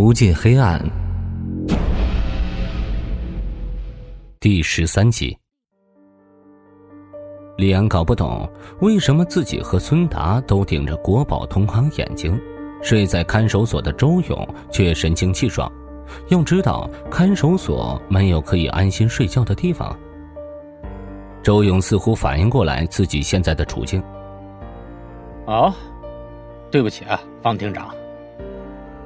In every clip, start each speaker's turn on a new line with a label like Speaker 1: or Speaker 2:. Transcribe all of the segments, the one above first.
Speaker 1: 无尽黑暗，第十三集。李安搞不懂为什么自己和孙达都顶着国宝同行眼睛，睡在看守所的周勇却神清气爽。要知道，看守所没有可以安心睡觉的地方。周勇似乎反应过来自己现在的处境。
Speaker 2: 哦，对不起啊，方厅长，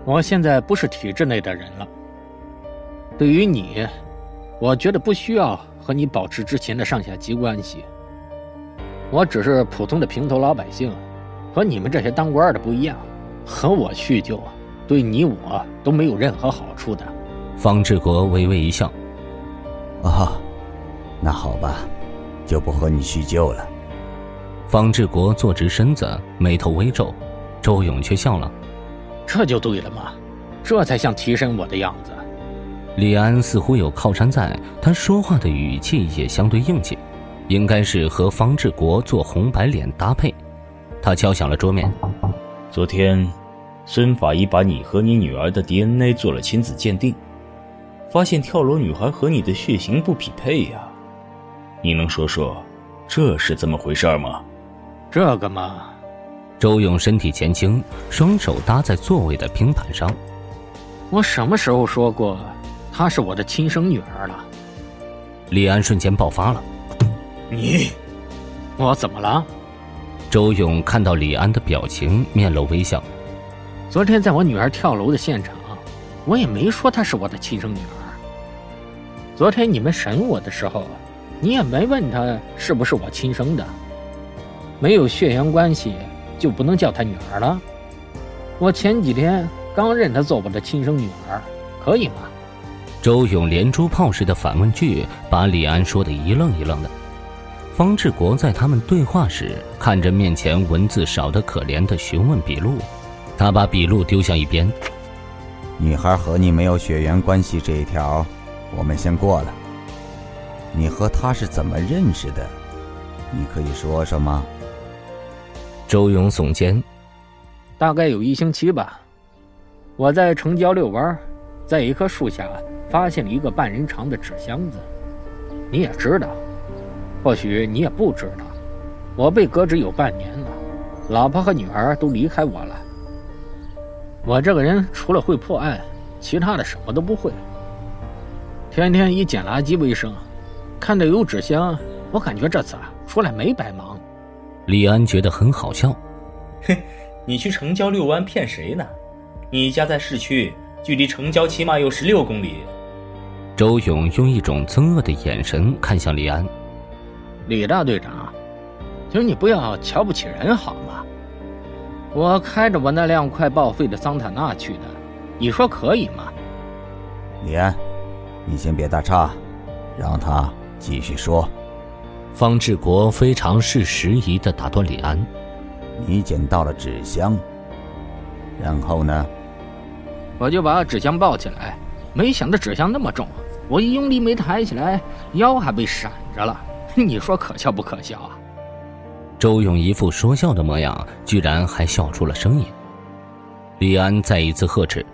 Speaker 2: 我现在不是体制内的人了。对于你，我觉得不需要和你保持之前的上下级关系。我只是普通的平头老百姓，和你们这些当官的不一样。和我叙旧，对你我都没有任何好处的。
Speaker 1: 方志国微微一笑。
Speaker 3: 哦，那好吧，就不和你叙旧了。
Speaker 1: 方志国坐直身子，眉头微皱，周勇却笑了。
Speaker 2: 这就对了嘛，这才像提升我的样子。
Speaker 1: 李安似乎有靠山在，他说话的语气也相对硬气。应该是和方志国做红白脸搭配，他敲响了桌面。
Speaker 4: 昨天，孙法医把你和你女儿的 DNA 做了亲子鉴定，发现跳楼女孩和你的血型不匹配呀。你能说说这是怎么回事吗？
Speaker 2: 这个嘛，
Speaker 1: 周勇身体前倾，双手搭在座位的平板上。
Speaker 2: 我什么时候说过她是我的亲生女儿了？
Speaker 1: 李安瞬间爆发了。
Speaker 4: 你，
Speaker 2: 我怎么了？
Speaker 1: 周勇看到李安的表情，面露微笑。
Speaker 2: 昨天在我女儿跳楼的现场，我也没说她是我的亲生女儿。昨天你们审我的时候，你也没问她是不是我亲生的。没有血缘关系，就不能叫她女儿了？我前几天刚认她做我的亲生女儿，可以吗？
Speaker 1: 周勇连珠炮似的反问句，把李安说的一愣一愣的。方志国在他们对话时，看着面前文字少得可怜的询问笔录，他把笔录丢向一边。
Speaker 3: 女孩和你没有血缘关系这一条，我们先过了。你和她是怎么认识的？你可以说说吗？
Speaker 1: 周勇耸肩，
Speaker 2: 大概有一星期吧。我在城郊遛弯，在一棵树下发现了一个半人长的纸箱子。你也知道。或许你也不知道，我被革职有半年了，老婆和女儿都离开我了。我这个人除了会破案，其他的什么都不会。天天以捡垃圾为生，看到有纸箱，我感觉这次出来没白忙。
Speaker 1: 李安觉得很好笑。
Speaker 4: 哼，你去城郊遛弯骗谁呢？你家在市区，距离城郊起码有十六公里。
Speaker 1: 周勇用一种憎恶的眼神看向李安。
Speaker 2: 李大队长，请你不要瞧不起人好吗？我开着我那辆快报废的桑塔纳去的，你说可以吗？
Speaker 3: 李安，你先别打岔，让他继续说。
Speaker 1: 方志国非常是时宜的打断李安：“
Speaker 3: 你捡到了纸箱，然后呢？”
Speaker 2: 我就把纸箱抱起来，没想到纸箱那么重，我一用力没抬起来，腰还被闪着了。你说可笑不可笑啊？
Speaker 1: 周勇一副说笑的模样，居然还笑出了声音。李安再一次呵斥：“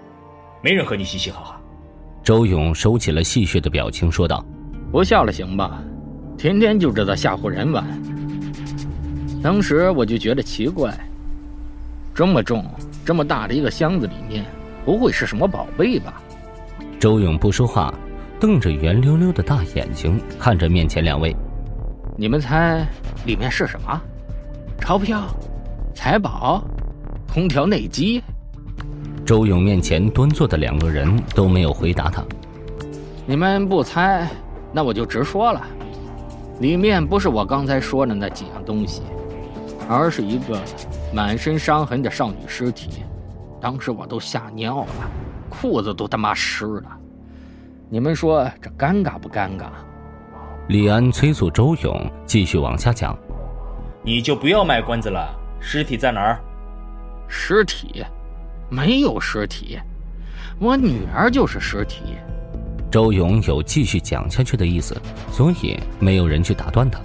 Speaker 4: 没人和你嘻嘻哈哈。”
Speaker 1: 周勇收起了戏谑的表情，说道：“
Speaker 2: 不笑了行吧？天天就知道吓唬人玩。当时我就觉得奇怪，这么重、这么大的一个箱子里面，不会是什么宝贝吧？”
Speaker 1: 周勇不说话，瞪着圆溜溜的大眼睛看着面前两位。
Speaker 2: 你们猜里面是什么？钞票、财宝、空调内机？
Speaker 1: 周勇面前端坐的两个人都没有回答他。
Speaker 2: 你们不猜，那我就直说了，里面不是我刚才说的那几样东西，而是一个满身伤痕的少女尸体。当时我都吓尿了，裤子都他妈湿了。你们说这尴尬不尴尬？
Speaker 1: 李安催促周勇继续往下讲：“
Speaker 4: 你就不要卖关子了，尸体在哪儿？
Speaker 2: 尸体？没有尸体，我女儿就是尸体。”
Speaker 1: 周勇有继续讲下去的意思，所以没有人去打断他。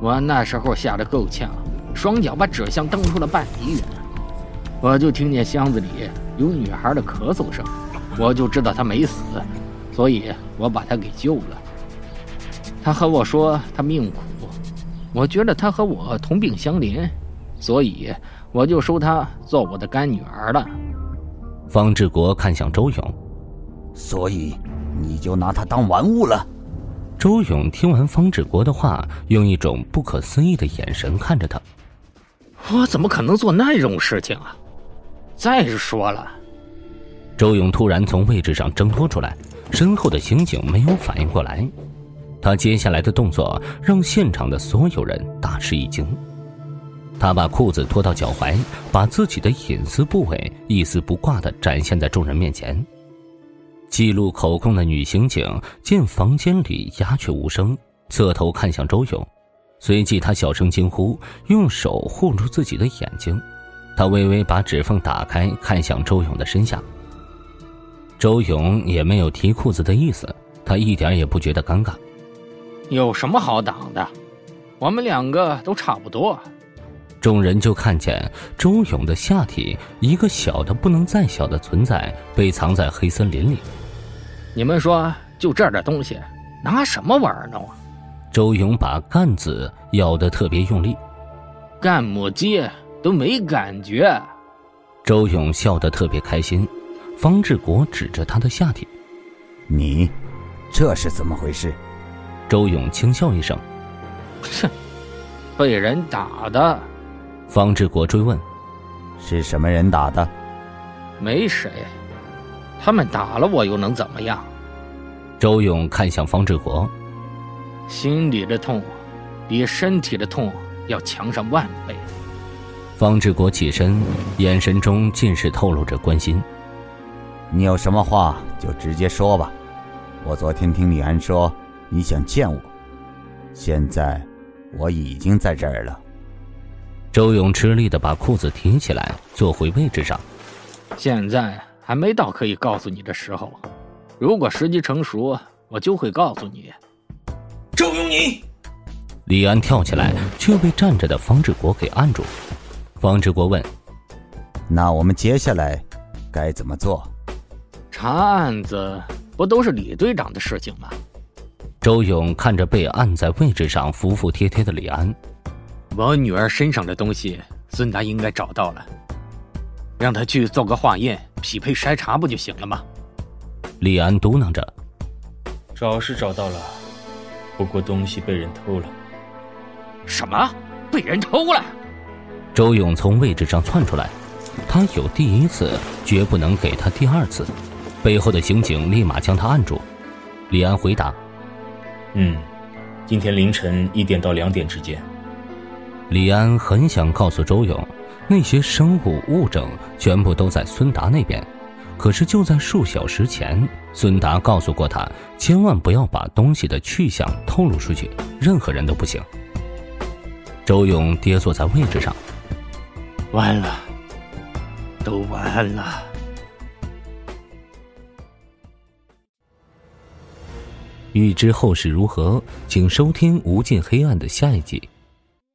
Speaker 2: 我那时候吓得够呛，双脚把纸箱蹬出了半米远，我就听见箱子里有女孩的咳嗽声，我就知道她没死，所以我把她给救了。她和我说她命苦，我觉得她和我同病相怜，所以我就收她做我的干女儿了。
Speaker 1: 方志国看向周勇，
Speaker 3: 所以你就拿他当玩物了。
Speaker 1: 周勇听完方志国的话，用一种不可思议的眼神看着他。
Speaker 2: 我怎么可能做那种事情啊！再说了，
Speaker 1: 周勇突然从位置上挣脱出来，身后的刑警没有反应过来。他接下来的动作让现场的所有人大吃一惊。他把裤子脱到脚踝，把自己的隐私部位一丝不挂的展现在众人面前。记录口供的女刑警见房间里鸦雀无声，侧头看向周勇，随即她小声惊呼，用手护住自己的眼睛。她微微把指缝打开，看向周勇的身下。周勇也没有提裤子的意思，他一点也不觉得尴尬。
Speaker 2: 有什么好挡的？我们两个都差不多。
Speaker 1: 众人就看见周勇的下体，一个小的不能再小的存在，被藏在黑森林里。
Speaker 2: 你们说，就这点东西，拿什么玩弄啊？
Speaker 1: 周勇把干子咬得特别用力，
Speaker 2: 干母鸡都没感觉。
Speaker 1: 周勇笑得特别开心。方志国指着他的下体：“
Speaker 3: 你，这是怎么回事？”
Speaker 1: 周勇轻笑一声：“
Speaker 2: 哼，被人打的。”
Speaker 1: 方志国追问：“
Speaker 3: 是什么人打的？”“
Speaker 2: 没谁。”他们打了我又能怎么样？
Speaker 1: 周勇看向方志国，
Speaker 2: 心里的痛比身体的痛要强上万倍。
Speaker 1: 方志国起身，眼神中尽是透露着关心。
Speaker 3: 你有什么话就直接说吧。我昨天听李安说你想见我，现在我已经在这儿了。
Speaker 1: 周勇吃力的把裤子提起来，坐回位置上。
Speaker 2: 现在。还没到可以告诉你的时候，如果时机成熟，我就会告诉你。
Speaker 4: 周永你，
Speaker 1: 李安跳起来，却被站着的方志国给按住。方志国问：“
Speaker 3: 那我们接下来该怎么做？”
Speaker 2: 查案子不都是李队长的事情吗？
Speaker 1: 周勇看着被按在位置上服服帖帖的李安，
Speaker 2: 我女儿身上的东西，孙达应该找到了。让他去做个化验，匹配筛查不就行了吗？
Speaker 1: 李安嘟囔着：“
Speaker 4: 找是找到了，不过东西被人偷了。”
Speaker 2: 什么？被人偷了？
Speaker 1: 周勇从位置上窜出来，他有第一次，绝不能给他第二次。背后的刑警立马将他按住。李安回答：“
Speaker 4: 嗯，今天凌晨一点到两点之间。”
Speaker 1: 李安很想告诉周勇。那些生物物证全部都在孙达那边，可是就在数小时前，孙达告诉过他，千万不要把东西的去向透露出去，任何人都不行。周勇跌坐在位置上，
Speaker 2: 完了，都完了。
Speaker 1: 欲知后事如何，请收听《无尽黑暗》的下一集。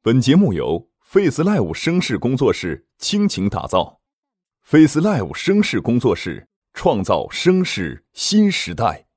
Speaker 5: 本节目由。Face Live 声势工作室倾情打造，Face Live 声势工作室创造声势新时代。